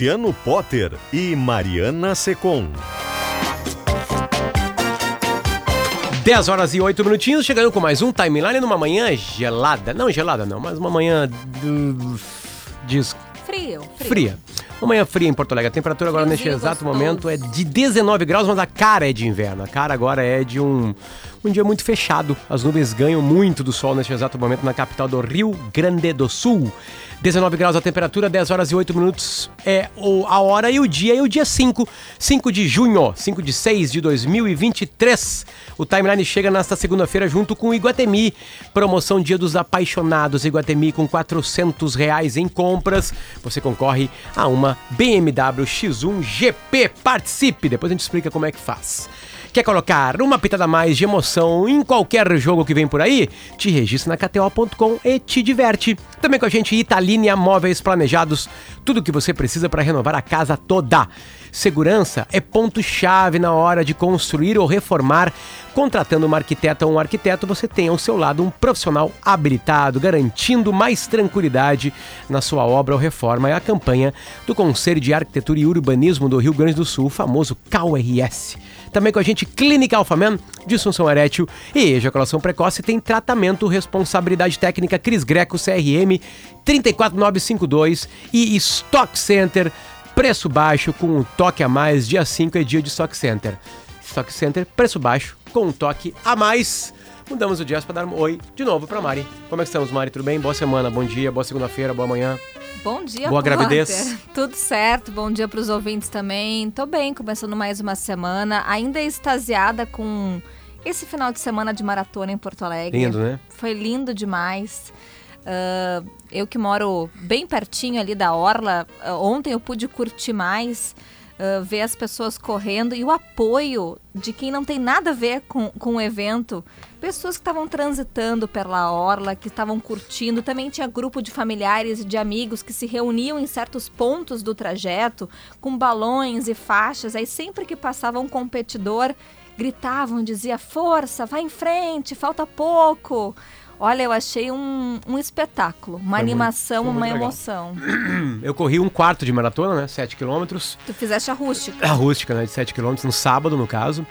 Luciano Potter e Mariana Secom. 10 horas e 8 minutinhos, chegando com mais um timeline numa manhã gelada. Não gelada não, mas uma manhã do... diz Frio, frio. fria. Uma manhã fria em Porto Alegre. A temperatura agora neste exato gostoso. momento é de 19 graus, mas a cara é de inverno. A cara agora é de um, um dia muito fechado. As nuvens ganham muito do sol neste exato momento na capital do Rio Grande do Sul. 19 graus a temperatura, 10 horas e 8 minutos é a hora e o dia. E o dia 5, 5 de junho, 5 de 6 de 2023. O timeline chega nesta segunda-feira junto com o Iguatemi. Promoção Dia dos Apaixonados. Iguatemi com 400 reais em compras. Você concorre a uma BMW X1 GP. Participe! Depois a gente explica como é que faz. Quer colocar uma pitada a mais de emoção em qualquer jogo que vem por aí? Te registra na KTO.com e te diverte. Também com a gente Italínia Móveis Planejados, tudo que você precisa para renovar a casa toda. Segurança é ponto-chave na hora de construir ou reformar. Contratando uma arquiteta ou um arquiteto, você tem ao seu lado um profissional habilitado, garantindo mais tranquilidade na sua obra ou reforma. É a campanha do Conselho de Arquitetura e Urbanismo do Rio Grande do Sul, o famoso CAURS. Também com a gente Clínica Alphaman, disfunção erétil e ejaculação precoce tem tratamento, responsabilidade técnica Cris Greco CRM 34952 e Stock Center, preço baixo com um toque a mais, dia 5 é dia de Stock Center. Stock Center, preço baixo com um toque a mais. Mudamos o jazz para dar um oi de novo para Mari. Como é que estamos, Mari? Tudo bem? Boa semana, bom dia, boa segunda-feira, boa manhã. Bom dia, Boa gravidez. Tudo certo, bom dia pros ouvintes também. Tô bem, começando mais uma semana. Ainda extasiada com esse final de semana de maratona em Porto Alegre. Lindo, né? Foi lindo demais. Ah, eu que moro bem pertinho ali da Orla, ah, ontem eu pude curtir mais, ah, ver as pessoas correndo e o apoio de quem não tem nada a ver com, com o evento. Pessoas que estavam transitando pela Orla, que estavam curtindo. Também tinha grupo de familiares e de amigos que se reuniam em certos pontos do trajeto, com balões e faixas. Aí sempre que passava um competidor, gritavam, dizia força, vai em frente, falta pouco. Olha, eu achei um, um espetáculo, uma Foi animação, muito uma legal. emoção. Eu corri um quarto de maratona, né? 7 quilômetros. Tu fizeste a rústica. a rústica, né, de 7 km, no sábado, no caso.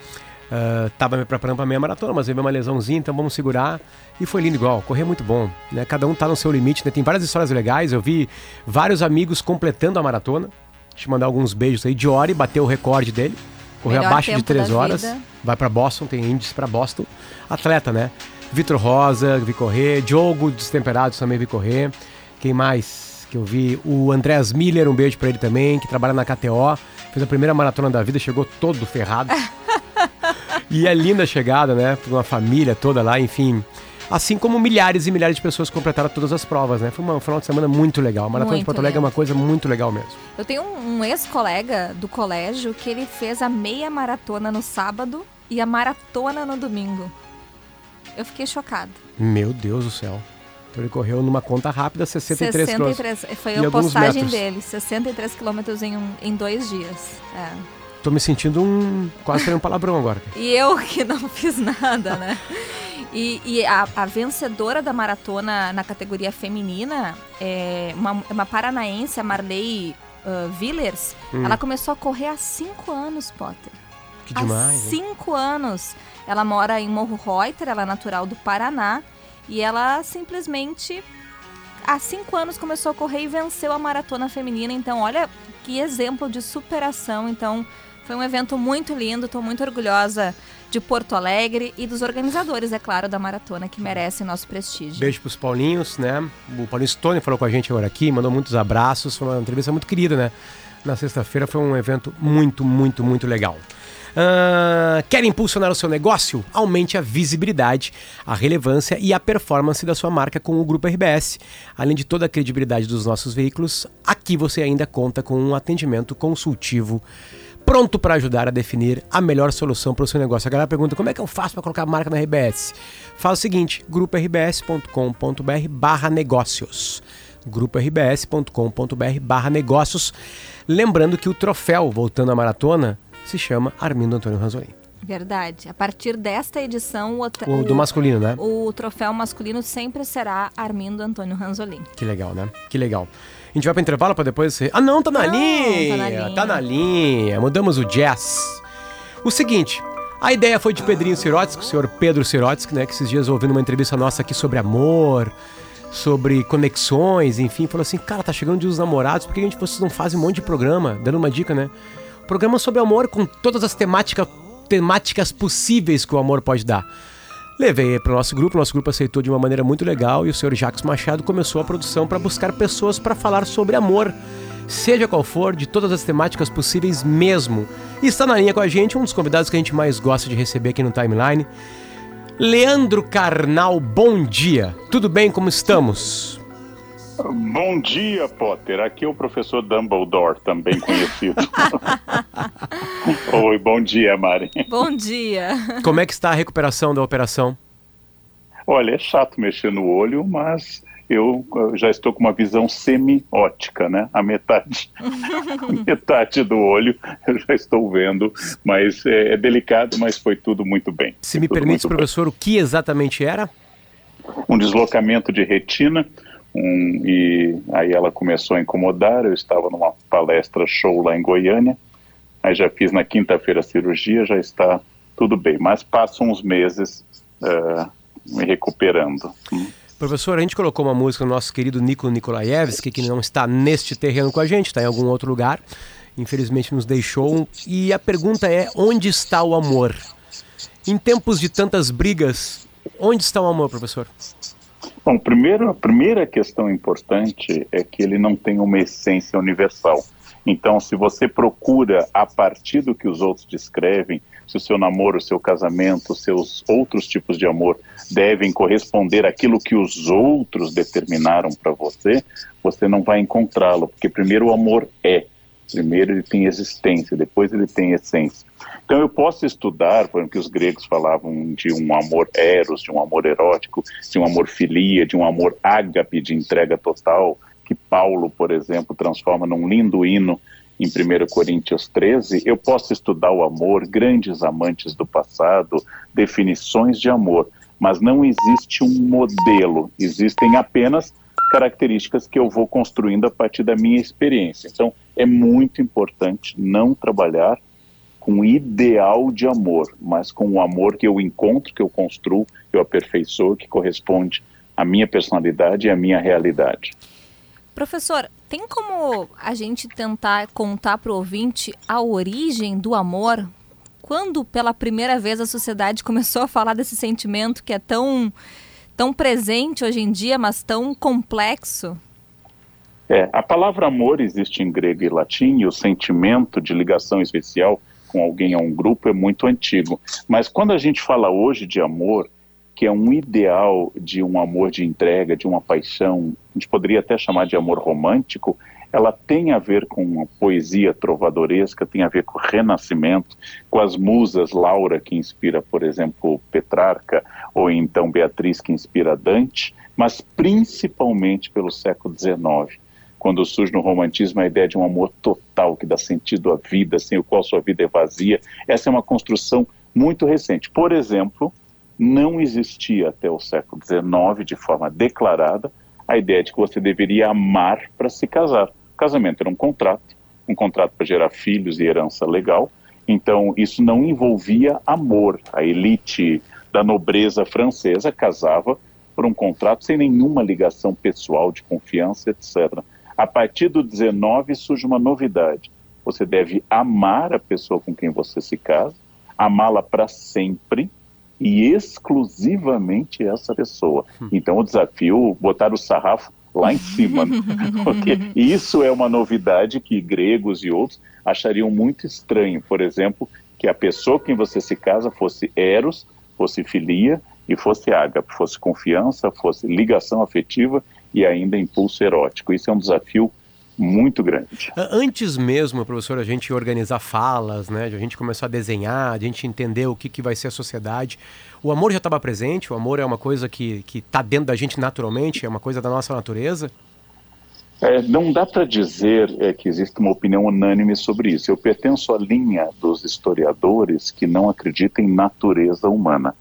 Tava me preparando pra meia maratona, mas veio uma lesãozinha, então vamos segurar. E foi lindo igual, correr muito bom. Né? Cada um tá no seu limite, né? Tem várias histórias legais. Eu vi vários amigos completando a maratona. Deixa eu mandar alguns beijos aí. Diori bateu o recorde dele. Correu Melhor abaixo de tempo 3 da horas. vida. Vai pra Boston, tem índice pra Boston. Atleta, né? Vitor Rosa, vi correr. Diogo Destemperados também vi correr. Quem mais que eu vi? O Andrés Miller, um beijo pra ele também, que trabalha na KTO. Fez a primeira maratona da vida, chegou todo ferrado. e é linda a chegada, né? Por uma família toda lá, enfim. Assim como milhares e milhares de pessoas completaram todas as provas, né? Foi uma- um final de semana muito legal. A Maratona de Muito Porto Alegre é uma coisa muito legal mesmo. Eu tenho um, um ex-colega do colégio que ele fez a meia maratona no sábado e a maratona no domingo. Eu fiquei chocada. Meu Deus do céu. Então ele correu numa conta rápida 63 quilômetros. 63, foi E a postagem metros. dele, 63 quilômetros em, um- em dois dias. É. Tô me sentindo um. Quase falei um palavrão agora. E eu que não fiz nada, né? E, e a, a vencedora da maratona na categoria feminina é uma, é uma paranaense, a Marley uh, Villers. Hum. Ela começou a correr há cinco anos, Potter. Que há demais. hein? cinco anos. Ela mora em Morro Reuter, ela é natural do Paraná. E ela simplesmente, há cinco anos, começou a correr e venceu a maratona feminina. Então, olha que exemplo de superação. Então, foi um evento muito lindo. Estou muito orgulhosa de Porto Alegre e dos organizadores, é claro, da maratona, que merecem nosso prestígio. Beijo pros Paulinhos, né? O Paulinho Stone falou com a gente agora aqui, mandou muitos abraços. Foi uma entrevista muito querida, né? Na sexta-feira foi um evento muito, muito, muito legal. Uh, quer impulsionar o seu negócio? Aumente a visibilidade, a relevância e a performance da sua marca com o Grupo RBS. Além de toda a credibilidade dos nossos veículos, aqui você ainda conta com um atendimento consultivo pronto para ajudar a definir a melhor solução para o seu negócio. A galera pergunta como é que eu faço para colocar a marca na RBS? Fala o seguinte, grupo-rbs.com.br barra negócios grupo-rbs.com.br barra negócios. Lembrando que o troféu Voltando à Maratona se chama Armindo Antônio Ranzolin. Verdade. A partir desta edição, o, o, do masculino, né? O troféu masculino sempre será Armindo Antônio Ranzolin. Que legal, né? Que legal. A gente vai para intervalo para depois. Ah, não, tá na, não, linha, tá na linha! Tá na linha. Mudamos o jazz. O seguinte, a ideia foi de Pedrinho Sirotsky, o senhor Pedro Sirotsky, né? Que esses dias ouvindo uma entrevista nossa aqui sobre amor, sobre conexões, enfim, falou assim: cara, tá chegando de os namorados, por que a gente, vocês não fazem um monte de programa? Dando uma dica, né? Programa sobre amor com todas as temática, temáticas possíveis que o amor pode dar. Levei para o nosso grupo, nosso grupo aceitou de uma maneira muito legal e o senhor Jacques Machado começou a produção para buscar pessoas para falar sobre amor, seja qual for, de todas as temáticas possíveis mesmo. E está na linha com a gente um dos convidados que a gente mais gosta de receber aqui no Timeline. Leandro Carnal, bom dia. Tudo bem? Como estamos? Bom dia, Potter. Aqui é o professor Dumbledore, também conhecido. Oi, bom dia, Mari. Bom dia. Como é que está a recuperação da operação? Olha, é chato mexer no olho, mas eu já estou com uma visão semiótica, né? A metade, metade do olho eu já estou vendo, mas é, é delicado, mas foi tudo muito bem. Se me permite, professor, bem. o que exatamente era? Um deslocamento de retina, um, e aí ela começou a incomodar. Eu estava numa palestra show lá em Goiânia, aí já fiz na quinta-feira a cirurgia, já está tudo bem, mas passam uns meses uh, me recuperando. Professor, a gente colocou uma música do nosso querido Nico Nikolaevski, que não está neste terreno com a gente, está em algum outro lugar. Infelizmente nos deixou. E a pergunta é: onde está o amor? Em tempos de tantas brigas, onde está o amor, professor? Bom, primeiro, a primeira questão importante é que ele não tem uma essência universal. Então, se você procura a partir do que os outros descrevem, se o seu namoro, o seu casamento, seus outros tipos de amor devem corresponder àquilo que os outros determinaram para você, você não vai encontrá-lo, porque primeiro o amor é, primeiro ele tem existência, depois ele tem essência. Então eu posso estudar, por exemplo, que os gregos falavam de um amor eros, de um amor erótico, de um amor filia, de um amor ágape, de entrega total, que Paulo, por exemplo, transforma num lindo hino em 1 Coríntios 13, eu posso estudar o amor, grandes amantes do passado, definições de amor, mas não existe um modelo, existem apenas características que eu vou construindo a partir da minha experiência. Então, é muito importante não trabalhar com ideal de amor, mas com o amor que eu encontro, que eu construo, que eu aperfeiçoo, que corresponde à minha personalidade e à minha realidade. Professor, tem como a gente tentar contar para o ouvinte a origem do amor? Quando pela primeira vez a sociedade começou a falar desse sentimento que é tão, tão presente hoje em dia, mas tão complexo? É, a palavra amor existe em grego e latim, e o sentimento de ligação especial com alguém a um grupo é muito antigo. Mas quando a gente fala hoje de amor, que é um ideal de um amor de entrega, de uma paixão, a gente poderia até chamar de amor romântico, ela tem a ver com uma poesia trovadoresca, tem a ver com o renascimento, com as musas Laura, que inspira, por exemplo, Petrarca, ou então Beatriz, que inspira Dante, mas principalmente pelo século XIX quando surge no romantismo a ideia de um amor total que dá sentido à vida, sem o qual sua vida é vazia. Essa é uma construção muito recente. Por exemplo, não existia até o século XIX, de forma declarada, a ideia de que você deveria amar para se casar. O casamento era um contrato, um contrato para gerar filhos e herança legal. Então, isso não envolvia amor. A elite da nobreza francesa casava por um contrato sem nenhuma ligação pessoal de confiança, etc. A partir do 19 surge uma novidade. Você deve amar a pessoa com quem você se casa, amá-la para sempre e exclusivamente essa pessoa. Hum. Então o desafio botar o sarrafo lá em cima, né? porque isso é uma novidade que gregos e outros achariam muito estranho. Por exemplo, que a pessoa com quem você se casa fosse eros, fosse filia e fosse ágape, fosse confiança, fosse ligação afetiva e ainda impulso erótico. Isso é um desafio muito grande. Antes mesmo, professor, a gente organizar falas, né, de a gente começar a desenhar, a gente entender o que, que vai ser a sociedade, o amor já estava presente? O amor é uma coisa que está dentro da gente naturalmente? É uma coisa da nossa natureza? É, não dá para dizer é, que existe uma opinião unânime sobre isso. Eu pertenço à linha dos historiadores que não acreditam em natureza humana.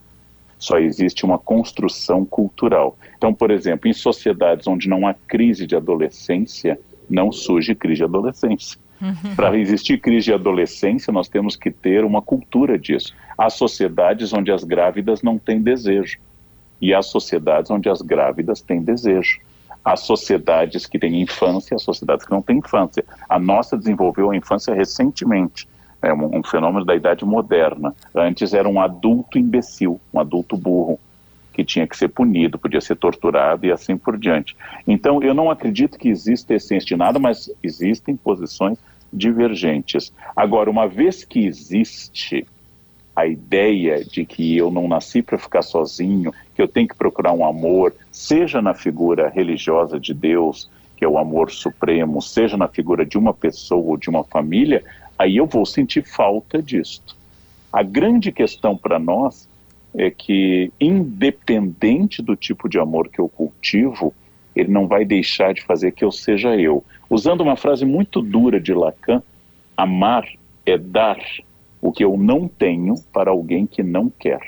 Só existe uma construção cultural. Então, por exemplo, em sociedades onde não há crise de adolescência, não surge crise de adolescência. Uhum. Para existir crise de adolescência, nós temos que ter uma cultura disso. Há sociedades onde as grávidas não têm desejo, e há sociedades onde as grávidas têm desejo. Há sociedades que têm infância, há sociedades que não têm infância. A nossa desenvolveu a infância recentemente. É um, um fenômeno da idade moderna. Antes era um adulto imbecil, um adulto burro que tinha que ser punido, podia ser torturado e assim por diante. Então, eu não acredito que exista essência de nada, mas existem posições divergentes. Agora, uma vez que existe a ideia de que eu não nasci para ficar sozinho, que eu tenho que procurar um amor, seja na figura religiosa de Deus, que é o amor supremo, seja na figura de uma pessoa ou de uma família, aí eu vou sentir falta disto. A grande questão para nós é que, independente do tipo de amor que eu cultivo, ele não vai deixar de fazer que eu seja eu. Usando uma frase muito dura de Lacan, amar é dar o que eu não tenho para alguém que não quer.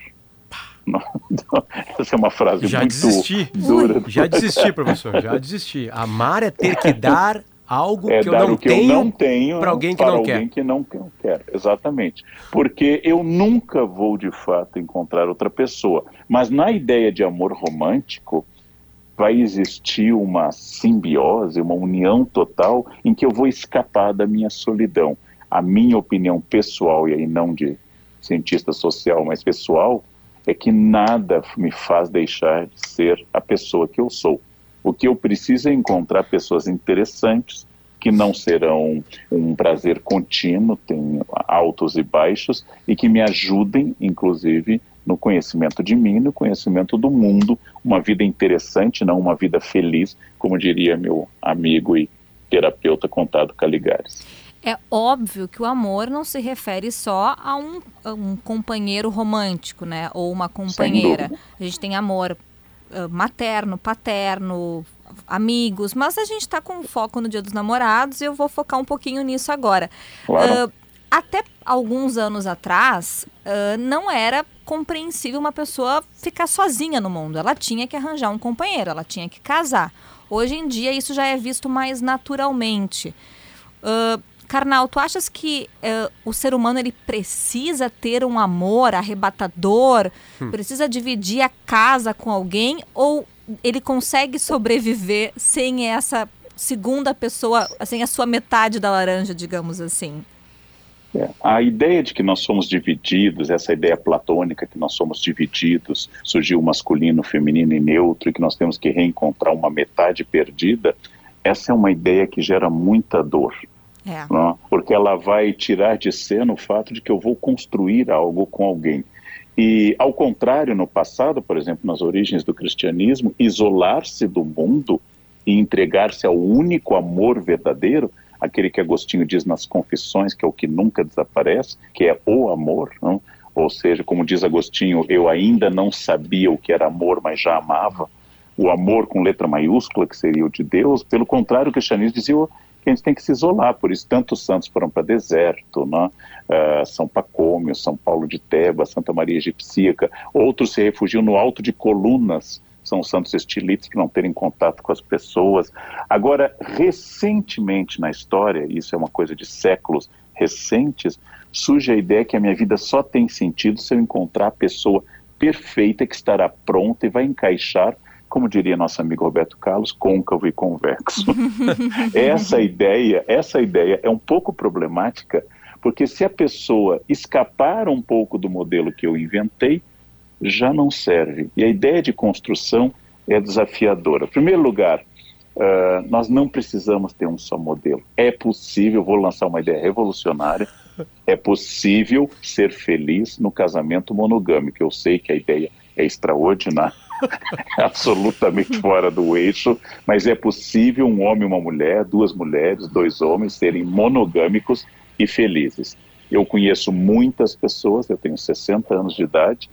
Essa é uma frase já muito desisti. dura. Já desisti, professor, já desisti. Amar é ter que dar algo é que, eu não, que eu não tenho para alguém que para não alguém quer. que não quer. Exatamente. Porque eu nunca vou de fato encontrar outra pessoa. Mas na ideia de amor romântico vai existir uma simbiose, uma união total em que eu vou escapar da minha solidão. A minha opinião pessoal e aí não de cientista social, mas pessoal, é que nada me faz deixar de ser a pessoa que eu sou. O que eu preciso é encontrar pessoas interessantes, que não serão um prazer contínuo, tem altos e baixos, e que me ajudem, inclusive, no conhecimento de mim, no conhecimento do mundo, uma vida interessante, não uma vida feliz, como diria meu amigo e terapeuta Contado Caligares. É óbvio que o amor não se refere só a um, a um companheiro romântico, né? Ou uma companheira. A gente tem amor materno, paterno, amigos, mas a gente está com foco no Dia dos Namorados e eu vou focar um pouquinho nisso agora. Claro. Uh, até alguns anos atrás, uh, não era compreensível uma pessoa ficar sozinha no mundo. Ela tinha que arranjar um companheiro, ela tinha que casar. Hoje em dia, isso já é visto mais naturalmente. Uh, Karnal, tu achas que uh, o ser humano ele precisa ter um amor arrebatador, hum. precisa dividir a casa com alguém ou ele consegue sobreviver sem essa segunda pessoa, sem a sua metade da laranja, digamos assim? É, a ideia de que nós somos divididos, essa ideia platônica que nós somos divididos, surgiu masculino, feminino e neutro, e que nós temos que reencontrar uma metade perdida, essa é uma ideia que gera muita dor. É. Né? Porque ela vai tirar de cena o fato de que eu vou construir algo com alguém. E, ao contrário, no passado, por exemplo, nas origens do cristianismo, isolar-se do mundo e entregar-se ao único amor verdadeiro, aquele que Agostinho diz nas Confissões, que é o que nunca desaparece, que é o amor, não? ou seja, como diz Agostinho, eu ainda não sabia o que era amor, mas já amava, o amor com letra maiúscula, que seria o de Deus, pelo contrário, o cristianismo dizia que a gente tem que se isolar, por isso tantos santos foram para deserto, né? Uh, São Pacômio, São Paulo de Teba, Santa Maria Egipcíaca, outros se refugiam no alto de colunas, são santos estilites que não terem contato com as pessoas. Agora, recentemente na história, isso é uma coisa de séculos recentes, surge a ideia que a minha vida só tem sentido se eu encontrar a pessoa perfeita que estará pronta e vai encaixar como diria nosso amigo Roberto Carlos, côncavo e convexo. essa ideia, essa ideia é um pouco problemática, porque se a pessoa escapar um pouco do modelo que eu inventei, já não serve. E a ideia de construção é desafiadora. Em primeiro lugar, Uh, nós não precisamos ter um só modelo. É possível, vou lançar uma ideia revolucionária, é possível ser feliz no casamento monogâmico. Eu sei que a ideia é extraordinária, absolutamente fora do eixo, mas é possível um homem e uma mulher, duas mulheres, dois homens serem monogâmicos e felizes. Eu conheço muitas pessoas, eu tenho 60 anos de idade,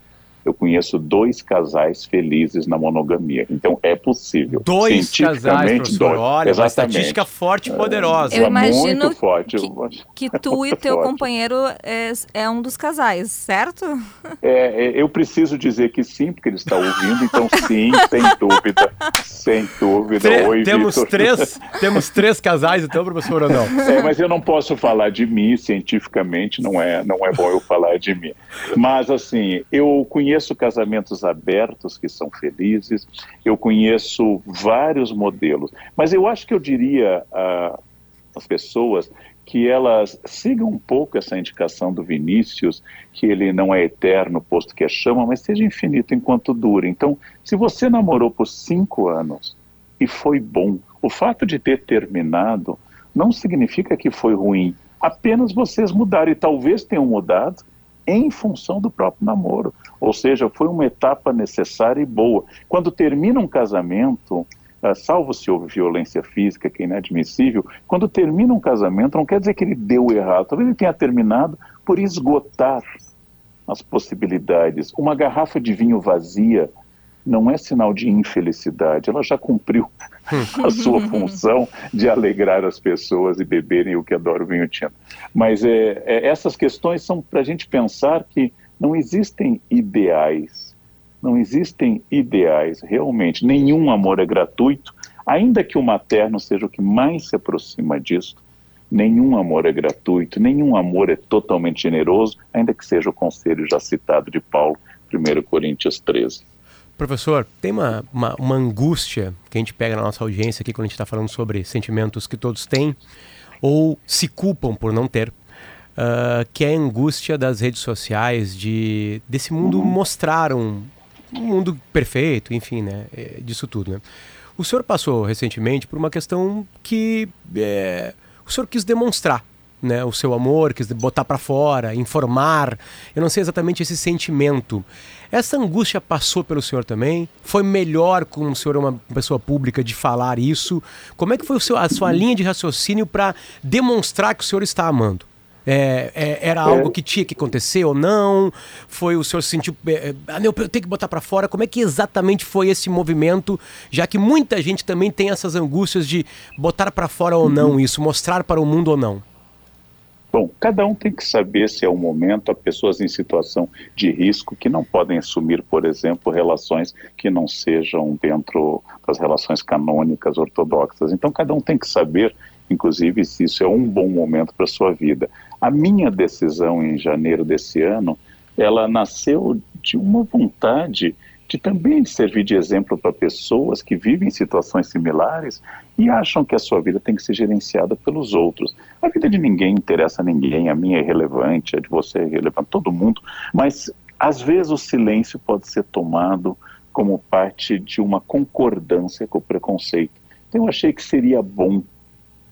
eu conheço dois casais felizes na monogamia. Então é possível. Dois casais, professor. Dois. Olha, Exatamente. uma estatística forte e poderosa. Eu imagino forte. Que, que tu e teu forte. companheiro é, é, um dos casais, certo? É, é, eu preciso dizer que sim, porque ele está ouvindo, então sim, sem dúvida. Sem dúvida. Tre Oi, temos três Temos três casais, então, professor, ou não? É, mas eu não posso falar de mim cientificamente, não é, não é bom eu falar de mim. Mas, assim, eu conheço conheço casamentos abertos que são felizes, eu conheço vários modelos, mas eu acho que eu diria às pessoas que elas sigam um pouco essa indicação do Vinícius, que ele não é eterno, posto que é chama, mas seja infinito enquanto dure. Então, se você namorou por cinco anos e foi bom, o fato de ter terminado não significa que foi ruim, apenas vocês mudaram e talvez tenham mudado em função do próprio namoro. Ou seja, foi uma etapa necessária e boa. Quando termina um casamento, uh, salvo se houve violência física, que é inadmissível, quando termina um casamento, não quer dizer que ele deu errado, talvez ele tenha terminado por esgotar as possibilidades. Uma garrafa de vinho vazia não é sinal de infelicidade, ela já cumpriu a sua função de alegrar as pessoas e beberem o que adoro vinho tinto. Mas é, é essas questões são para a gente pensar que não existem ideais, não existem ideais realmente. Nenhum amor é gratuito, ainda que o materno seja o que mais se aproxima disso. Nenhum amor é gratuito, nenhum amor é totalmente generoso, ainda que seja o conselho já citado de Paulo, 1 Coríntios 13. Professor, tem uma, uma, uma, angústia que a gente pega na nossa audiência aqui quando a gente está falando sobre sentimentos que todos têm ou se culpam por não ter, uh, que é a angústia das redes sociais, de desse mundo mostrar um, um mundo perfeito, enfim, né, é, disso tudo, né. O senhor passou recentemente por uma questão que é, o senhor quis demonstrar né, o seu amor, quis botar para fora, informar. Eu não sei exatamente esse sentimento. Essa angústia passou pelo senhor também? Foi melhor com o senhor uma pessoa pública de falar isso? Como é que foi seu, a sua linha de raciocínio para demonstrar que o senhor está amando? É, é, era algo que tinha que acontecer ou não? Foi o senhor se sentiu, é, ah, eu tenho que botar para fora? Como é que exatamente foi esse movimento? Já que muita gente também tem essas angústias de botar para fora ou não isso, mostrar para o mundo ou não. Bom, cada um tem que saber se é o momento, há pessoas em situação de risco que não podem assumir, por exemplo, relações que não sejam dentro das relações canônicas ortodoxas. Então, cada um tem que saber, inclusive, se isso é um bom momento para a sua vida. A minha decisão em janeiro desse ano, ela nasceu de uma vontade de também servir de exemplo para pessoas que vivem situações similares e acham que a sua vida tem que ser gerenciada pelos outros. A vida de ninguém interessa a ninguém, a minha é irrelevante, a de você é irrelevante, todo mundo, mas às vezes o silêncio pode ser tomado como parte de uma concordância com o preconceito. Então eu achei que seria bom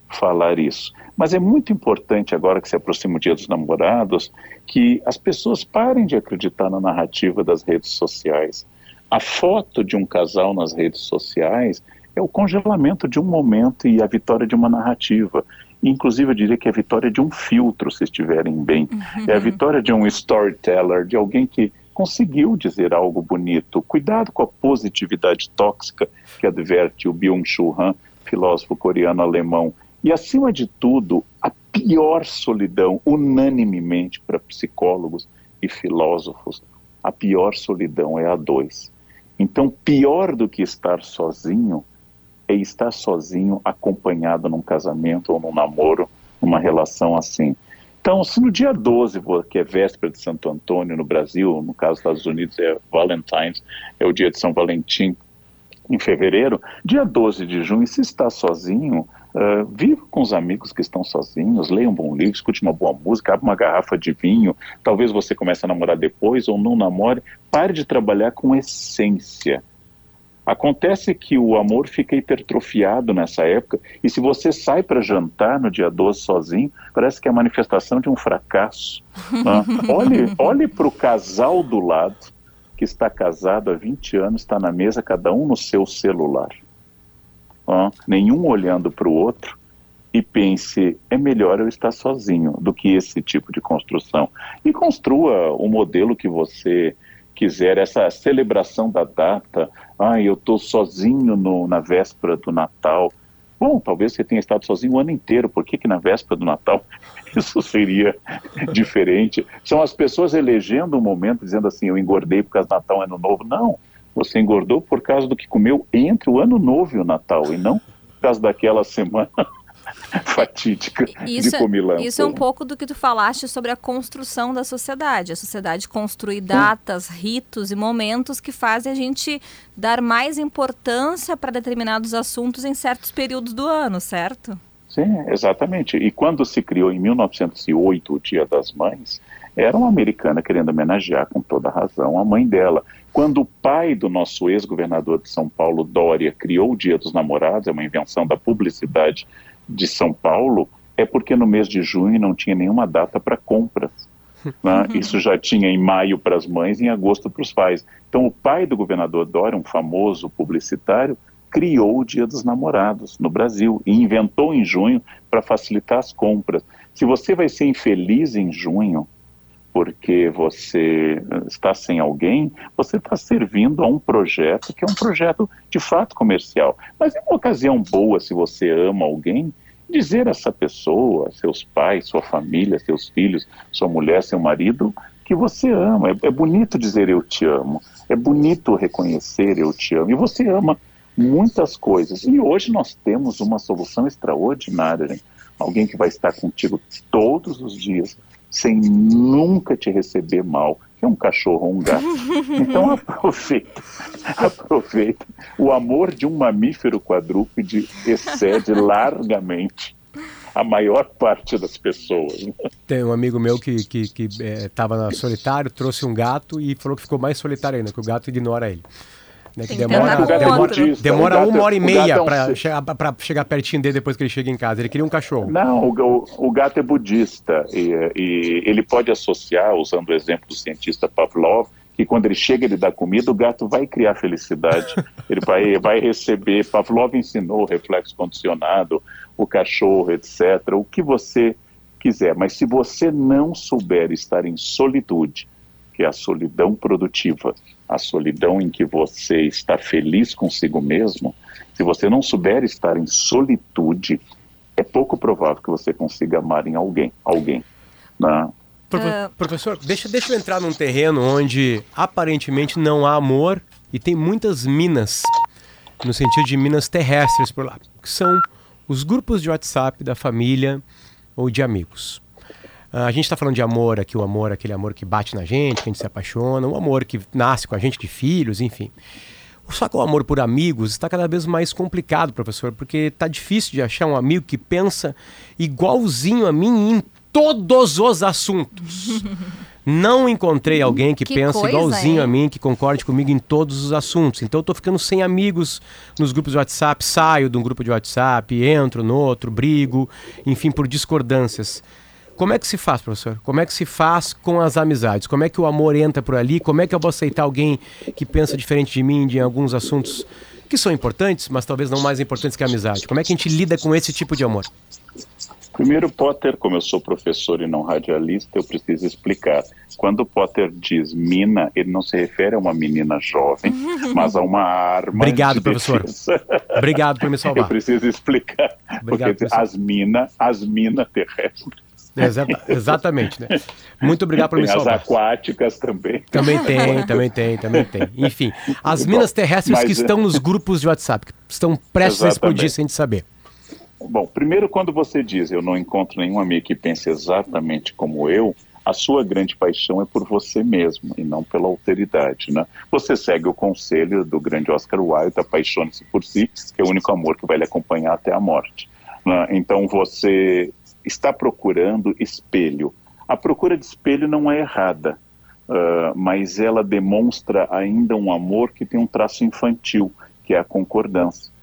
falar isso. Mas é muito importante, agora que se aproxima o Dia dos Namorados, que as pessoas parem de acreditar na narrativa das redes sociais. A foto de um casal nas redes sociais é o congelamento de um momento e a vitória de uma narrativa. Inclusive, eu diria que é a vitória de um filtro, se estiverem bem. Uhum. É a vitória de um storyteller, de alguém que conseguiu dizer algo bonito. Cuidado com a positividade tóxica que adverte o Byung-Chul Han, filósofo coreano-alemão. E, acima de tudo, a pior solidão, unanimemente para psicólogos e filósofos, a pior solidão é a dois. Então, pior do que estar sozinho é estar sozinho acompanhado num casamento ou num namoro, numa relação assim. Então, se no dia 12, que é véspera de Santo Antônio no Brasil, no caso dos Estados Unidos é Valentine's, é o dia de São Valentim, em fevereiro, dia 12 de junho, se está sozinho, Uh, viva com os amigos que estão sozinhos, leia um bom livro, escute uma boa música, abra uma garrafa de vinho. Talvez você comece a namorar depois ou não namore. Pare de trabalhar com essência. Acontece que o amor fica hipertrofiado nessa época, e se você sai para jantar no dia 12 sozinho, parece que é a manifestação de um fracasso. Né? olhe olhe para o casal do lado, que está casado há 20 anos, está na mesa, cada um no seu celular. Né? Nenhum olhando para o outro, e pense, é melhor eu estar sozinho do que esse tipo de construção. E construa o modelo que você quiser, essa celebração da data, ah, eu estou sozinho no, na véspera do Natal. Bom, talvez você tenha estado sozinho o ano inteiro, por que, que na véspera do Natal isso seria diferente? São as pessoas elegendo um momento, dizendo assim, eu engordei por causa do Natal e Ano Novo. Não, você engordou por causa do que comeu entre o Ano Novo e o Natal, e não por causa daquela semana fatídica isso, de comilança. Isso é um pouco do que tu falaste sobre a construção da sociedade. A sociedade construi datas, ritos e momentos que fazem a gente dar mais importância para determinados assuntos em certos períodos do ano, certo? Sim, exatamente. E quando se criou em 1908 o Dia das Mães, era uma americana querendo homenagear com toda razão a mãe dela. Quando o pai do nosso ex-governador de São Paulo, Dória, criou o Dia dos Namorados, é uma invenção da publicidade de São Paulo é porque no mês de junho não tinha nenhuma data para compras. Né? Isso já tinha em maio para as mães e em agosto para os pais. Então, o pai do governador Dória, um famoso publicitário, criou o Dia dos Namorados no Brasil e inventou em junho para facilitar as compras. Se você vai ser infeliz em junho porque você está sem alguém, você está servindo a um projeto que é um projeto de fato comercial. Mas é uma ocasião boa, se você ama alguém, dizer a essa pessoa, seus pais, sua família, seus filhos, sua mulher, seu marido, que você ama. É, é bonito dizer eu te amo. É bonito reconhecer eu te amo. E você ama muitas coisas. E hoje nós temos uma solução extraordinária. Alguém que vai estar contigo todos os dias, sem nunca te receber mal, que é um cachorro ou um gato. Então aproveita, aproveita. O amor de um mamífero quadrúpede excede largamente a maior parte das pessoas. Tem um amigo meu que estava que, que, é, solitário, trouxe um gato e falou que ficou mais solitário ainda, que o gato ignora ele. Né, que demora, demora, demora uma hora e meia para é chegar, chegar pertinho dele depois que ele chega em casa. Ele queria um cachorro. Não, o, o gato é budista e, e, ele pode associar, usando o exemplo do cientista Pavlov, que quando ele chega ele dá comida, o gato vai criar felicidade. ele vai, vai receber. Pavlov ensinou o reflexo condicionado, o cachorro, etc. O que você quiser. Mas se você não souber estar em solitude, que é a solidão produtiva, a solidão em que você está feliz consigo mesmo, se você não souber estar em solitude, é pouco provável que você consiga amar em alguém, alguém, né? Uh... Professor, deixa, deixa eu entrar num terreno onde aparentemente não há amor e tem muitas minas, no sentido de minas terrestres por lá, que são os grupos de WhatsApp da família ou de amigos. Ah, a gente está falando de amor aqui, o amor, aquele amor que bate na gente, que a gente se apaixona, o amor que nasce com a gente de filhos, enfim. Só que o amor por amigos está cada vez mais complicado, professor, porque está difícil de achar um amigo que pensa igualzinho a mim em todos os assuntos. Não encontrei alguém que, que pensa igualzinho a mim, que concorde comigo em todos os assuntos. Então eu estou ficando sem amigos nos grupos de WhatsApp, saio de um grupo de WhatsApp, entro no outro, brigo, enfim, por discordâncias. Como é que se faz, professor? Como é que se faz com as amizades? Como é que o amor entra por ali? Como é que eu vou aceitar alguém que pensa diferente de mim em alguns assuntos que são importantes, mas talvez não mais importantes que a amizade? Como é que a gente lida com esse tipo de amor? Primeiro, Potter, como eu sou professor e não radialista, eu preciso explicar. Quando Potter diz mina, ele não se refere a uma menina jovem, mas a uma arma. Obrigado, de professor. Obrigado por me salvar. Eu preciso explicar. Obrigado, porque as minas, as minas terrestres exatamente, né? Muito obrigado por tem me salvar. As aquáticas também. Também tem, também tem, também tem. Enfim, as minas terrestres Mas, que estão nos grupos de WhatsApp, que estão prestes exatamente. a explodir sem a gente saber. Bom, primeiro quando você diz eu não encontro nenhum amigo que pense exatamente como eu, a sua grande paixão é por você mesmo e não pela alteridade, né? Você segue o conselho do grande Oscar Wilde, apaixone-se por si, que é o único amor que vai lhe acompanhar até a morte. Né? Então você está procurando espelho. A procura de espelho não é errada, uh, mas ela demonstra ainda um amor que tem um traço infantil, que é a concordância.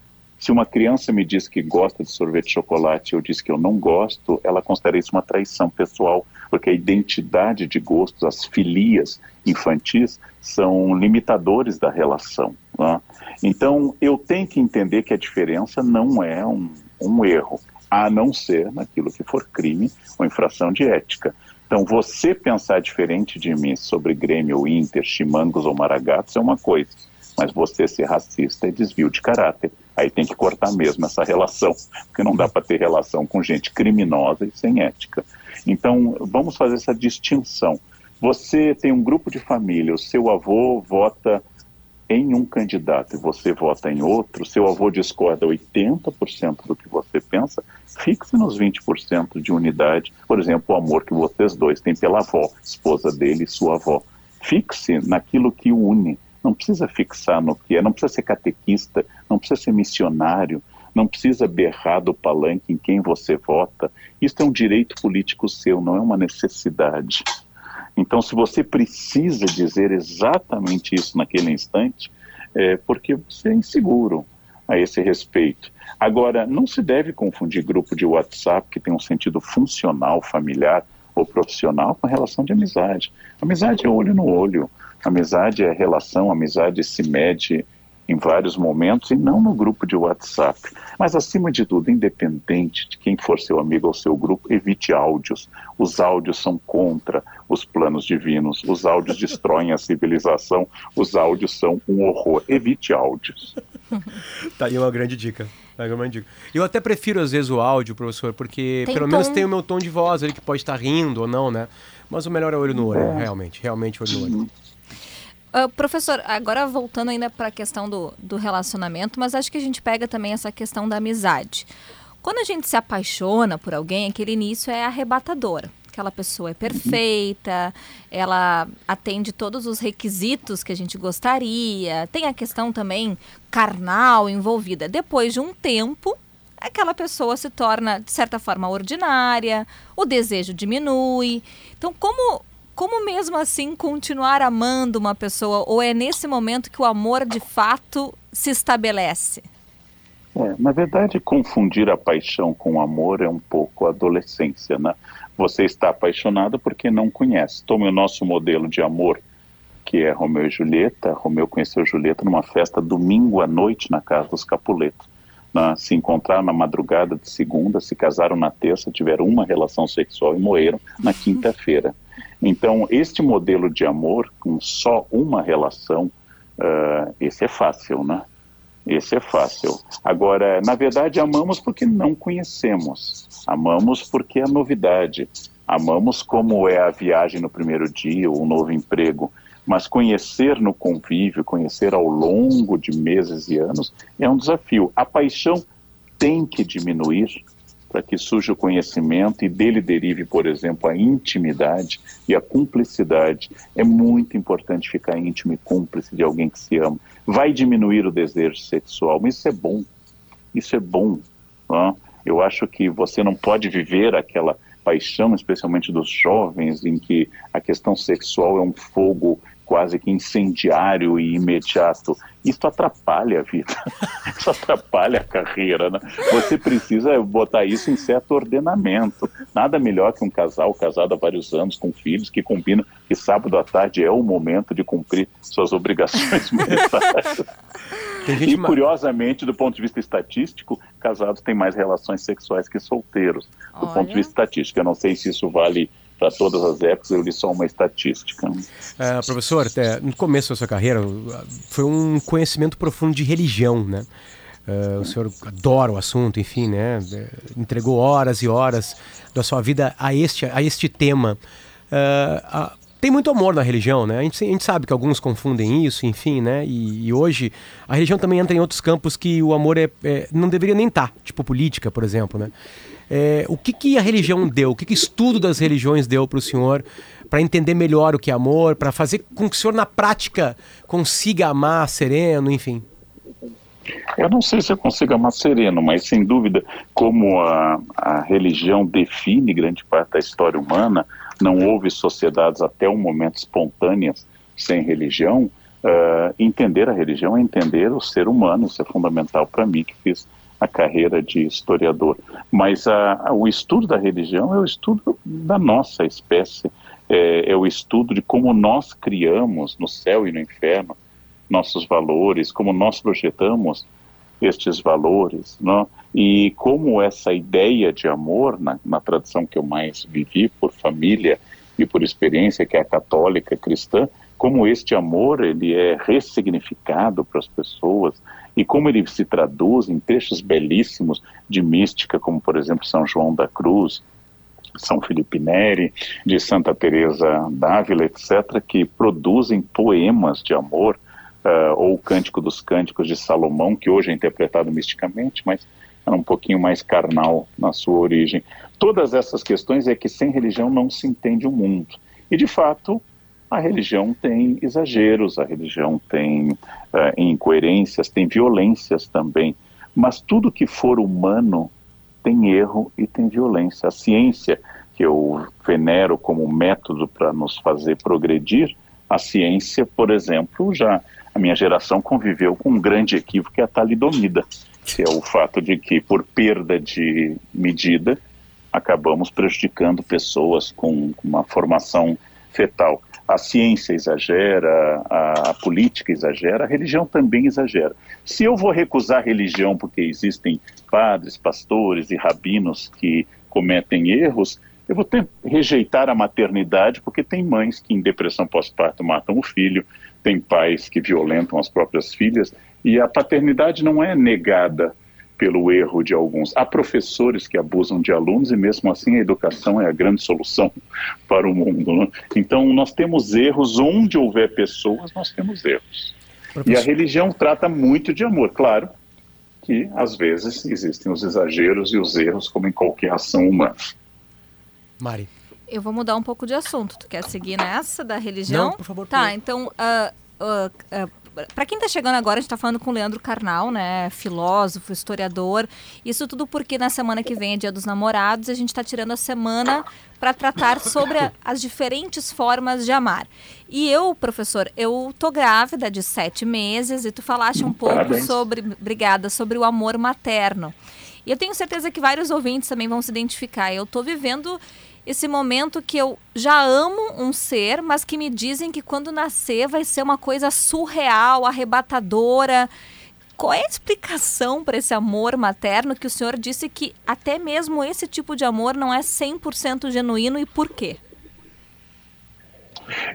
Se uma criança me diz que gosta de sorvete de chocolate e eu diz que eu não gosto, ela considera isso uma traição pessoal, porque a identidade de gostos, as filias infantis, são limitadores da relação. Né? Então, eu tenho que entender que a diferença não é um, um erro, a não ser naquilo que for crime ou infração de ética. Então, você pensar diferente de mim sobre Grêmio, Inter, Chimangos ou Maragatos é uma coisa, mas você ser racista é desvio de caráter. Aí tem que cortar mesmo essa relação, porque não dá para ter relação com gente criminosa e sem ética. Então, vamos fazer essa distinção. Você tem um grupo de família, o seu avô vota em um candidato e você vota em outro, seu avô discorda 80% do que você pensa, fixe nos 20% de unidade, por exemplo, o amor que vocês dois têm pela avó, esposa dele e sua avó. Fixe naquilo que une, não precisa fixar no que é, não precisa ser catequista, não precisa ser missionário, não precisa berrar do palanque em quem você vota. Isso é um direito político seu, não é uma necessidade. Então, se você precisa dizer exatamente isso naquele instante, é porque você é inseguro a esse respeito. Agora, não se deve confundir grupo de WhatsApp que tem um sentido funcional, familiar ou profissional com relação de amizade. Amizade é olho no olho. Amizade é relação, amizade se mede em vários momentos e não no grupo de WhatsApp. Mas, acima de tudo, independente de quem for seu amigo ou seu grupo, evite áudios. Os áudios são contra os planos divinos, os áudios destroem a civilização, os áudios são um horror. Evite áudios. tá aí uma grande dica. Uma grande dica. Eu até prefiro, às vezes, o áudio, professor, porque tem pelo tom... menos tem o meu tom de voz ali que pode estar rindo ou não, né? Mas o melhor é olho no olho, é. realmente. Realmente olho no olho. Uh, professor, agora voltando ainda para a questão do, do relacionamento, mas acho que a gente pega também essa questão da amizade. Quando a gente se apaixona por alguém, aquele início é arrebatador. Aquela pessoa é perfeita, ela atende todos os requisitos que a gente gostaria, tem a questão também carnal envolvida. Depois de um tempo, aquela pessoa se torna, de certa forma, ordinária, o desejo diminui. Então, como como mesmo assim continuar amando uma pessoa? Ou é nesse momento que o amor de fato se estabelece? É, na verdade, confundir a paixão com o amor é um pouco adolescência, né? Você está apaixonado porque não conhece. Tome o nosso modelo de amor, que é Romeu e Julieta. Romeu conheceu Julieta numa festa domingo à noite na casa dos Capuletos. Né? Se encontraram na madrugada de segunda, se casaram na terça, tiveram uma relação sexual e morreram na quinta-feira. Então, este modelo de amor, com só uma relação, uh, esse é fácil, né? Esse é fácil. Agora, na verdade, amamos porque não conhecemos. Amamos porque é novidade. Amamos como é a viagem no primeiro dia, o novo emprego. Mas conhecer no convívio, conhecer ao longo de meses e anos, é um desafio. A paixão tem que diminuir para que surja o conhecimento e dele derive, por exemplo, a intimidade e a cumplicidade. É muito importante ficar íntimo e cúmplice de alguém que se ama. Vai diminuir o desejo sexual, mas isso é bom. Isso é bom. Tá? Eu acho que você não pode viver aquela paixão, especialmente dos jovens, em que a questão sexual é um fogo quase que incendiário e imediato. Isso atrapalha a vida, isso atrapalha a carreira. Né? Você precisa botar isso em certo ordenamento. Nada melhor que um casal casado há vários anos, com filhos, que combinam que sábado à tarde é o momento de cumprir suas obrigações militares. E curiosamente, do ponto de vista estatístico, casados têm mais relações sexuais que solteiros, do Olha. ponto de vista estatístico. Eu não sei se isso vale para todas as épocas, eu li só uma estatística. É, professor, no começo da sua carreira, foi um conhecimento profundo de religião, né? Uh, o senhor adora o assunto, enfim, né? Entregou horas e horas da sua vida a este, a este tema. Uh, a, tem muito amor na religião, né? A gente, a gente, sabe que alguns confundem isso, enfim, né? E, e, hoje a religião também entra em outros campos que o amor é, é não deveria nem estar, tá, tipo política, por exemplo, né? É, o que, que a religião deu? O que, que estudo das religiões deu para o senhor para entender melhor o que é amor, para fazer com que o senhor na prática consiga amar sereno, enfim? Eu não sei se eu consigo amar sereno, mas sem dúvida, como a, a religião define grande parte da história humana, não houve sociedades até o momento espontâneas sem religião, Uh, entender a religião é entender o ser humano, isso é fundamental para mim, que fiz a carreira de historiador. Mas a, a, o estudo da religião é o estudo da nossa espécie, é, é, o estudo de como nós criamos no céu e no inferno nossos valores, como nós projetamos estes valores, não? e como essa ideia de amor, na, na tradição que eu mais vivi, por família e por experiência, que é a católica cristã, como este amor ele é ressignificado para as pessoas e como ele se traduz em textos belíssimos de mística, como por exemplo São João da Cruz, São Felipe Neri, de Santa Teresa d'Ávila, etc., que produzem poemas de amor, uh, ou o Cântico dos Cânticos de Salomão, que hoje é interpretado misticamente, mas era um pouquinho mais carnal na sua origem. Todas essas questões é que sem religião não se entende o mundo. E de fato, a religião tem exageros, a religião tem uh, incoerências, tem violências também. Mas tudo que for humano tem erro e tem violência. A ciência, que eu venero como método para nos fazer progredir, a ciência, por exemplo, já a minha geração conviveu com um grande equívoco que é a talidomida, que é o fato de que, por perda de medida, acabamos prejudicando pessoas com uma formação fetal a ciência exagera, a, a, política exagera, a religião também exagera. Se eu vou recusar a religião porque existem padres, pastores e rabinos que cometem erros, eu vou ter, rejeitar a maternidade porque tem mães que em depressão pós-parto matam o filho, tem pais que violentam as próprias filhas, e a paternidade não é negada pelo erro de alguns. Há professores que abusam de alunos e mesmo assim a educação é a grande solução para o mundo. Né? Então nós temos erros onde houver pessoas, nós temos erros. Professor. E a religião trata muito de amor, claro que às vezes existem os exageros e os erros como em qualquer ação humana. Mari. Eu vou mudar um pouco de assunto. Tu quer seguir nessa da religião? Não, por favor. Tá, então uh, uh, uh, para quem está chegando agora, a gente está falando com o Leandro Carnal, né? Filósofo, historiador. Isso tudo porque na semana que vem é Dia dos Namorados, a gente está tirando a semana para tratar sobre a, as diferentes formas de amar. E eu, professor, eu tô grávida de sete meses e tu falaste um pouco Parabéns. sobre, obrigada, sobre o amor materno. E eu tenho certeza que vários ouvintes também vão se identificar. Eu estou vivendo esse momento que eu já amo um ser, mas que me dizem que quando nascer vai ser uma coisa surreal, arrebatadora. Qual é a explicação para esse amor materno que o senhor disse que até mesmo esse tipo de amor não é 100% genuíno e por quê?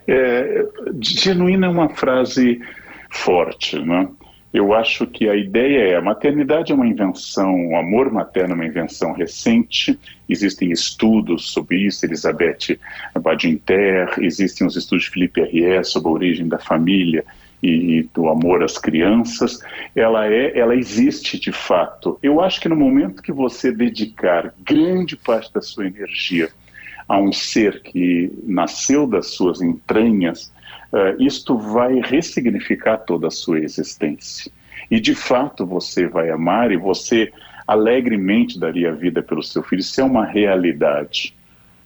É, genuíno é uma frase forte, né? Eu acho que a ideia é a maternidade é uma invenção, o amor materno é uma invenção recente. Existem estudos sobre isso, Elizabeth Badinter, existem os estudos de Felipe R.S. sobre a origem da família e do amor às crianças. Ela é, ela existe de fato. Eu acho que no momento que você dedicar grande parte da sua energia a um ser que nasceu das suas entranhas, uh, isto vai ressignificar toda a sua existência. E de fato você vai amar e você alegremente daria a vida pelo seu filho. Isso é uma realidade.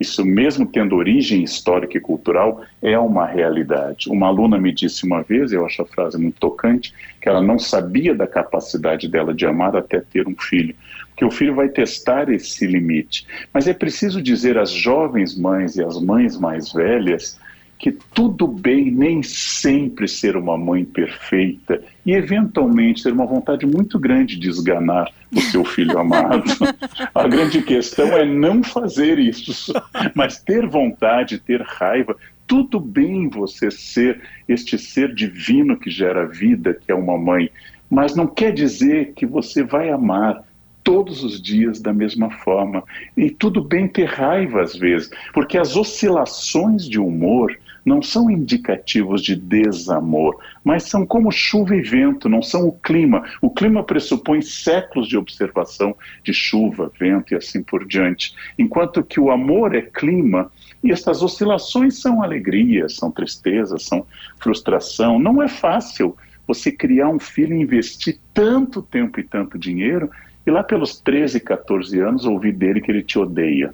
Isso, mesmo tendo origem histórica e cultural, é uma realidade. Uma aluna me disse uma vez, eu acho a frase muito tocante, que ela não sabia da capacidade dela de amar até ter um filho, que o filho vai testar esse limite. Mas é preciso dizer às jovens mães e às mães mais velhas que tudo bem nem sempre ser uma mãe perfeita e eventualmente ter uma vontade muito grande de esganar o seu filho amado. A grande questão é não fazer isso, mas ter vontade, ter raiva. Tudo bem você ser este ser divino que gera vida, que é uma mãe, mas não quer dizer que você vai amar todos os dias da mesma forma. E tudo bem ter raiva às vezes, porque as oscilações de humor não são indicativos de desamor, mas são como chuva e vento, não são o clima. O clima pressupõe séculos de observação de chuva, vento e assim por diante, enquanto que o amor é clima e essas oscilações são alegria, são tristeza, são frustração. Não é fácil você criar um filho e investir tanto tempo e tanto dinheiro e lá pelos 13, 14 anos ouvir dele que ele te odeia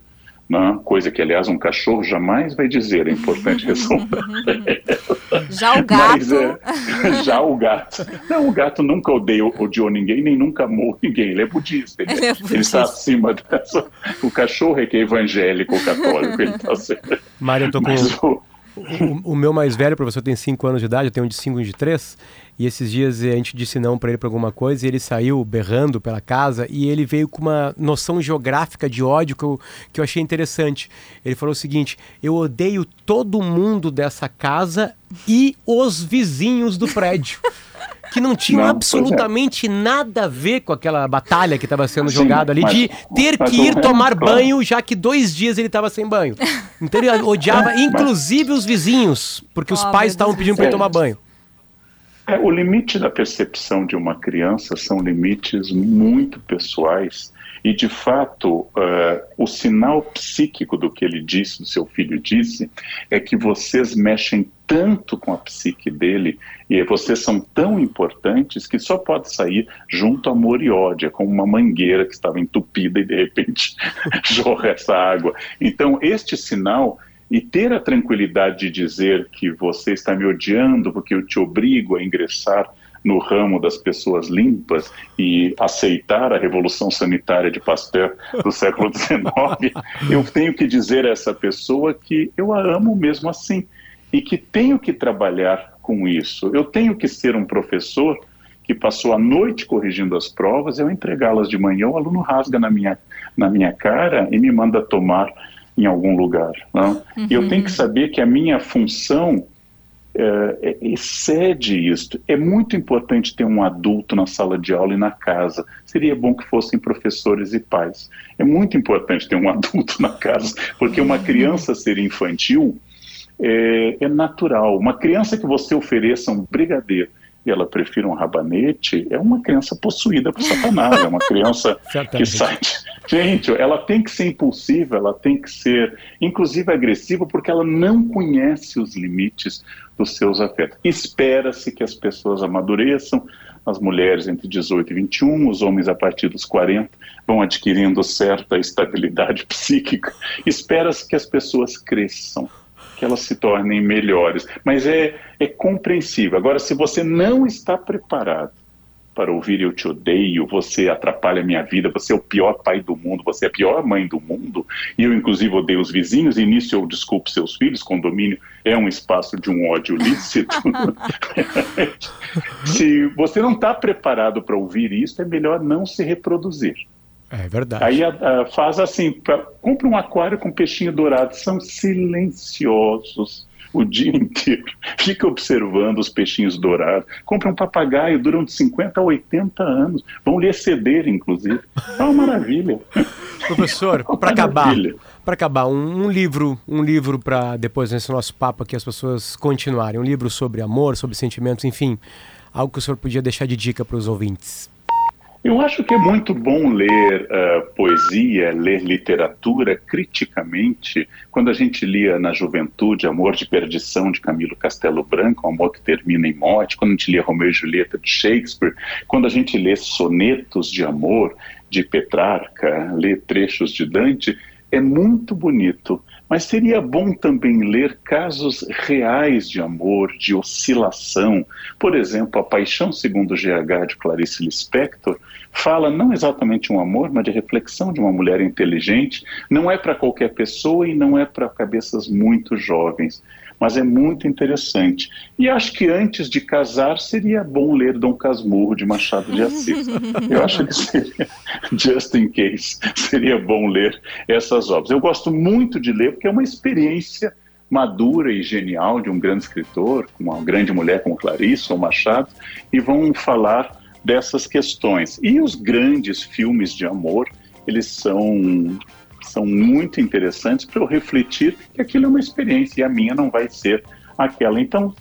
né? coisa que, aliás, um cachorro jamais vai dizer, é importante ressaltar. já o gato. Mas, é, já o gato. Não, o gato nunca odeia, odiou ninguém, nem nunca amou ninguém. Ele é budista. Ele, ele, é budista. ele está acima dessa. O cachorro é que é evangélico ou católico. Ele está Mário, eu tô com. Mas, o, o, o, meu mais velho professor tem 5 anos de idade, eu tenho um de 5 e de 3. E esses dias a gente disse não para ele para alguma coisa e ele saiu berrando pela casa e ele veio com uma noção geográfica de ódio que eu, que eu achei interessante. Ele falou o seguinte: eu odeio todo mundo dessa casa e os vizinhos do prédio. que não tinham não, é. absolutamente é. nada a ver com aquela batalha que estava sendo jogada ali, mas, de ter que ir tomar banho, já que dois dias ele estava sem banho. Então ele odiava inclusive os vizinhos, porque os oh, pais estavam pedindo para ele tomar banho. É, o limite da percepção de uma criança são limites muito pessoais e, de fato, uh, o sinal psíquico do que ele disse, do seu filho disse, é que vocês mexem tanto com a psique dele e vocês são tão importantes que só pode sair junto amor e ódio, é como uma mangueira que estava entupida e de repente jorra essa água. Então, este sinal e ter a tranquilidade de dizer que você está me odiando porque eu te obrigo a ingressar no ramo das pessoas limpas e aceitar a revolução sanitária de Pasteur do século XIX, eu tenho que dizer a essa pessoa que eu a amo mesmo assim e que tenho que trabalhar com isso. Eu tenho que ser um professor que passou a noite corrigindo as provas, eu entregá-las de manhã, o aluno rasga na minha, na minha cara e me manda tomar em algum lugar. Uhum. E eu tenho que saber que a minha função é, excede isto. É muito importante ter um adulto na sala de aula e na casa. Seria bom que fossem professores e pais. É muito importante ter um adulto na casa, porque uma criança ser infantil é, é natural. Uma criança que você ofereça um brigadeiro e ela prefira um rabanete, é uma criança possuída por Satanás, é uma criança que sai. Gente, ela tem que ser impulsiva, ela tem que ser, inclusive, agressiva, porque ela não conhece os limites dos seus afetos. Espera-se que as pessoas amadureçam, as mulheres entre 18 e 21, os homens a partir dos 40 vão adquirindo certa estabilidade psíquica. Espera-se que as pessoas cresçam que elas se tornem melhores. Mas é, é compreensível. Agora, se você não está preparado para ouvir eu te odeio, você atrapalha a minha vida, você é o pior pai do mundo, você é a pior mãe do mundo, e eu inclusive odeio os vizinhos, e nisso eu desculpo seus filhos, condomínio é um espaço de um ódio lícito. se você não está preparado para ouvir isso, é melhor não se reproduzir. É verdade. Aí a, a, faz assim, pra, compra um aquário com peixinho dourado, são silenciosos o dia inteiro. Fica observando os peixinhos dourados. Compra um papagaio, duram de 50 a 80 anos. Vão lhe exceder, inclusive. É uma maravilha. Professor, é para acabar, para acabar, um, um, livro, um livro para depois nesse nosso papo aqui as pessoas continuarem, um livro sobre amor, sobre sentimentos, enfim, algo que o senhor podia deixar de dica para os ouvintes. Eu acho que é muito bom ler uh, poesia, ler literatura criticamente. Quando a gente lia na juventude Amor de Perdição de Camilo Castelo Branco, Amor que Termina em Morte, quando a gente lia Romeu e Julieta de Shakespeare, quando a gente lê sonetos de amor de Petrarca, lê trechos de Dante, é muito bonito. Mas seria bom também ler casos reais de amor, de oscilação. Por exemplo, A Paixão Segundo GH de Clarice Lispector fala não exatamente um amor, mas de reflexão de uma mulher inteligente. Não é para qualquer pessoa e não é para cabeças muito jovens mas é muito interessante. E acho que antes de casar seria bom ler Dom Casmurro de Machado de Assis. Eu acho que seria, just in case, seria bom ler essas obras. Eu gosto muito de ler porque é uma experiência madura e genial de um grande escritor, uma grande mulher como Clarice ou Machado, e vão falar dessas questões. E os grandes filmes de amor, eles são são muito interessantes para eu refletir que aquilo é uma experiência e a minha não vai ser aquela. Então,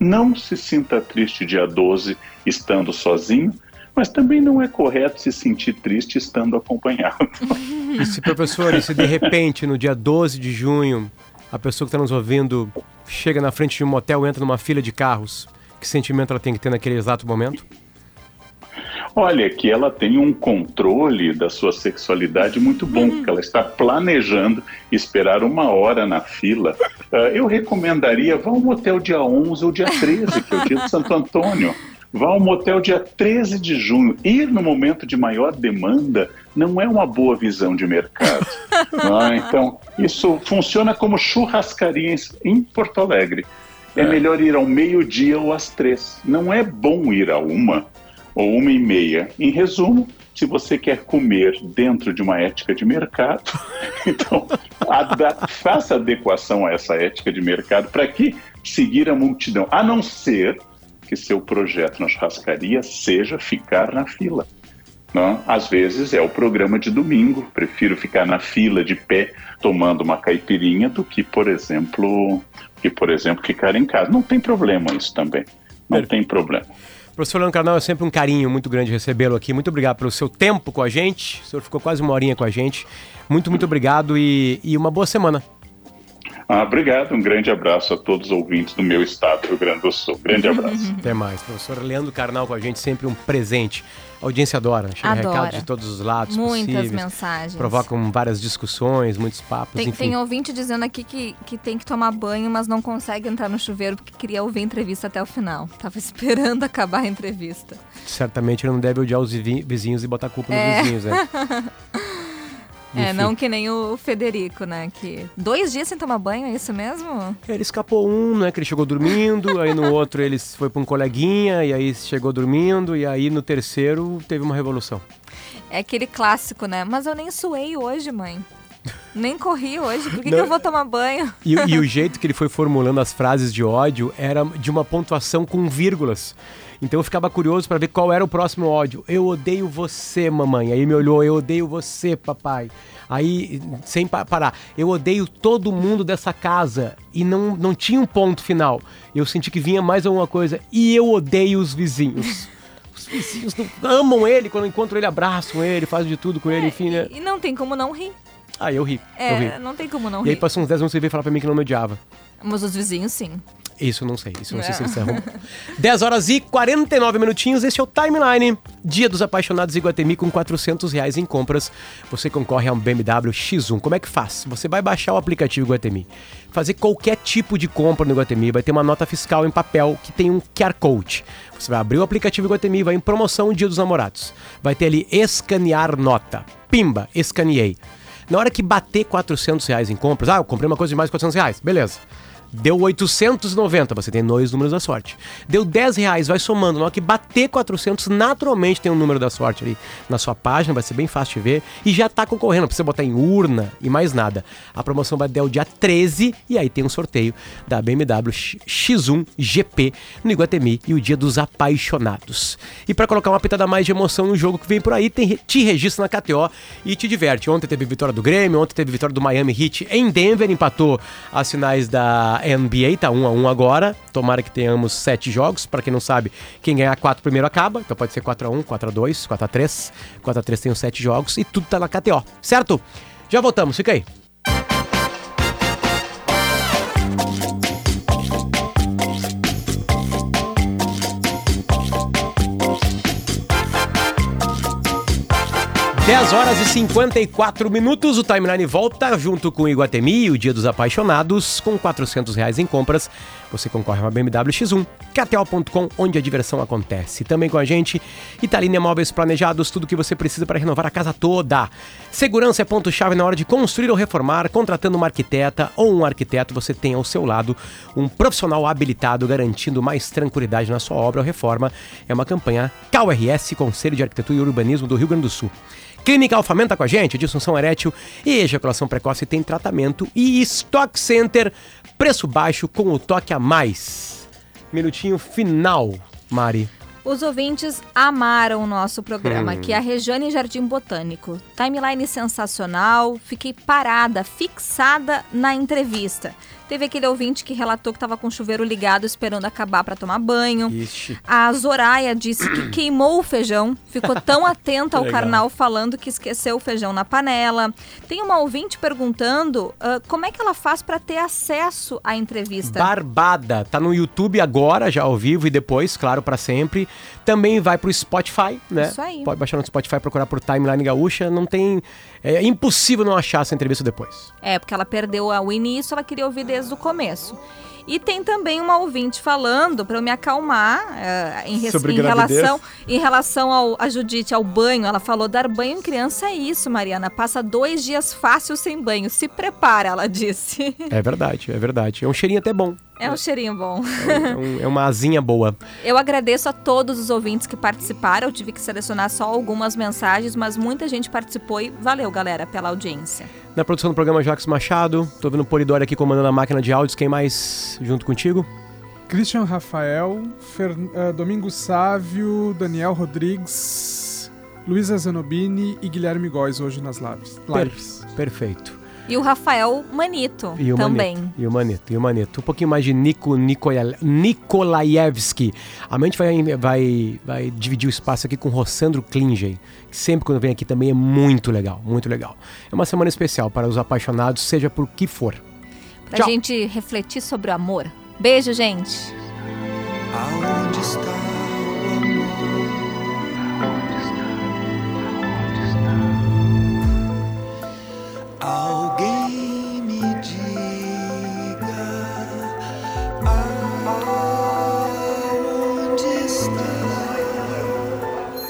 não se sinta triste dia 12 estando sozinho, mas também não é correto se sentir triste estando acompanhado. E se, professor, e se de repente no dia 12 de junho a pessoa que está nos ouvindo chega na frente de um motel, entra numa fila de carros, que sentimento ela tem que ter naquele exato momento? Olha, que ela tem um controle da sua sexualidade muito bom, porque ela está planejando esperar uma hora na fila. Uh, eu recomendaria, vá ao motel dia 11 ou dia 13, que é o dia de Santo Antônio. Vá ao motel dia 13 de junho. Ir no momento de maior demanda não é uma boa visão de mercado. ah, então, isso funciona como churrascaria em Porto Alegre. É, é. melhor ir ao meio-dia ou às três. Não é bom ir a uma ou uma e meia. Em resumo, se você quer comer dentro de uma ética de mercado, então faça adequação a essa ética de mercado para que seguir a multidão, a não ser que seu projeto na churrascaria seja ficar na fila. Não? Às vezes é o programa de domingo, prefiro ficar na fila de pé tomando uma caipirinha do que, por exemplo, que por exemplo ficar em casa. Não tem problema isso também. Não tem problema. Professor Leandro Carnal, é sempre um carinho muito grande recebê-lo aqui. Muito obrigado pelo seu tempo com a gente. O senhor ficou quase uma horinha com a gente. Muito, muito obrigado e, e uma boa semana. Ah, obrigado, um grande abraço a todos os ouvintes do meu estado, Rio Grande do Sul. Grande abraço. Até mais. Professor Leandro Carnal com a gente, sempre um presente. A audiência adora, chega adora. recado de todos os lados Muitas possíveis, mensagens. Provocam várias discussões, muitos papos, tem, enfim. Tem ouvinte dizendo aqui que, que tem que tomar banho, mas não consegue entrar no chuveiro porque queria ouvir a entrevista até o final. Tava esperando acabar a entrevista. Certamente ele não deve odiar os vizinhos e botar culpa é. nos vizinhos, né? É, não que nem o Federico, né? Que dois dias sem tomar banho, é isso mesmo? Ele escapou um, né? Que ele chegou dormindo, aí no outro ele foi pra um coleguinha, e aí chegou dormindo, e aí no terceiro teve uma revolução. É aquele clássico, né? Mas eu nem suei hoje, mãe. Nem corri hoje, por que, que eu vou tomar banho? E, e, o jeito que ele foi formulando as frases de ódio era de uma pontuação com vírgulas. Então eu ficava curioso para ver qual era o próximo ódio. Eu odeio você, mamãe. Aí me olhou, eu odeio você, papai. Aí, sem parar, eu odeio todo mundo dessa casa. E não, não tinha um ponto final. Eu senti que vinha mais alguma coisa. E eu odeio os vizinhos. Os vizinhos não amam ele, quando encontram ele, abraçam ele, fazem de tudo com é, ele, enfim, né? E não tem como não rir. Ah, eu ri. É, eu ri. não tem como não e rir. E aí passou uns 10 minutos e veio falar pra mim que não me odiava. Mas os vizinhos, sim. Isso não sei, isso não é. sei se eles arrumam. 10 horas e 49 minutinhos, este é o Timeline. Dia dos Apaixonados Iguatemi com 400 reais em compras. Você concorre a um BMW X1. Como é que faz? Você vai baixar o aplicativo Iguatemi, fazer qualquer tipo de compra no Iguatemi, vai ter uma nota fiscal em papel que tem um QR Code. Você vai abrir o aplicativo Iguatemi, vai em promoção Dia dos Namorados. Vai ter ali escanear nota. Pimba, escaneei. Na hora que bater 400 reais em compras, ah, eu comprei uma coisa de mais de 400 reais, beleza. Deu 890, você tem dois números da sorte. Deu 10 reais, vai somando. Na hora que bater 400, naturalmente tem um número da sorte ali na sua página, vai ser bem fácil de ver. E já tá concorrendo, não precisa botar em urna e mais nada. A promoção vai até o dia 13 e aí tem um sorteio da BMW X1 GP no Iguatemi e o dia dos apaixonados. E para colocar uma pitada mais de emoção no jogo que vem por aí, tem, te registra na KTO e te diverte. Ontem teve vitória do Grêmio, ontem teve vitória do Miami Heat em Denver, empatou as finais da NBA tá 1 a 1 agora. Tomara que tenhamos sete jogos. Para quem não sabe, quem ganhar quatro primeiro acaba. Então pode ser 4 a 1, 4 a 2, 4 a 3. 4 a 3 tem os sete jogos e tudo tá na KTO, certo? Já voltamos, fica aí. 10 horas e 54 minutos, o Timeline volta junto com o Iguatemi, o Dia dos Apaixonados, com 400 reais em compras. Você concorre a uma BMW X1, KTO.com, onde a diversão acontece. Também com a gente, Italínia Móveis Planejados, tudo que você precisa para renovar a casa toda. Segurança é ponto-chave na hora de construir ou reformar, contratando uma arquiteta ou um arquiteto, você tem ao seu lado um profissional habilitado, garantindo mais tranquilidade na sua obra ou reforma. É uma campanha KRS, Conselho de Arquitetura e Urbanismo do Rio Grande do Sul. Clínica Alfamenta com a gente, disfunção erétil e ejaculação precoce tem tratamento. E Stock Center, preço baixo com o toque a mais. Minutinho final, Mari. Os ouvintes amaram o nosso programa, hum. que é a Regiane Jardim Botânico. Timeline sensacional, fiquei parada, fixada na entrevista. Teve aquele ouvinte que relatou que estava com o chuveiro ligado esperando acabar para tomar banho. Ixi. A Zoraia disse que queimou o feijão, ficou tão atenta ao carnal falando que esqueceu o feijão na panela. Tem uma ouvinte perguntando uh, como é que ela faz para ter acesso à entrevista. Barbada, tá no YouTube agora, já ao vivo e depois, claro, para sempre. Também vai pro Spotify, né? Isso aí. Pode baixar no Spotify, procurar por Timeline Gaúcha. Não tem. É impossível não achar essa entrevista depois. É, porque ela perdeu o início, ela queria ouvir desde o começo. E tem também uma ouvinte falando para eu me acalmar eh, em, em relação em relação ao a Judite ao banho. Ela falou dar banho em criança é isso, Mariana. Passa dois dias fácil sem banho. Se prepara, ela disse. É verdade, é verdade. É um cheirinho até bom. É um cheirinho bom. É, um- é uma asinha boa. Eu agradeço a todos os ouvintes que participaram. Eu tive que selecionar só algumas mensagens, mas muita gente participou e valeu, galera, pela audiência. Na produção do programa Jacques Machado. Tô vendo o Polidori aqui comandando a máquina de áudios. Quem mais junto contigo? Christian Rafael, Fer- eh, Domingo Sávio, Daniel Rodrigues, Luísa Zanobini e Guilherme Góes hoje nas lives. Per- lives. perfeito. E o Rafael Manito E o também. Manito, e o Manito, e o Manito. Um pouquinho mais de Nico Nikola- Nikolaevski. A mente vai, vai, vai dividir o espaço aqui com Rossandro Klinger, que sempre quando vem aqui também é muito legal, muito legal. É uma semana especial para os apaixonados, seja por que for. Pra Tchau. gente refletir sobre o amor. Beijo, gente. Aonde está o amor? Alguém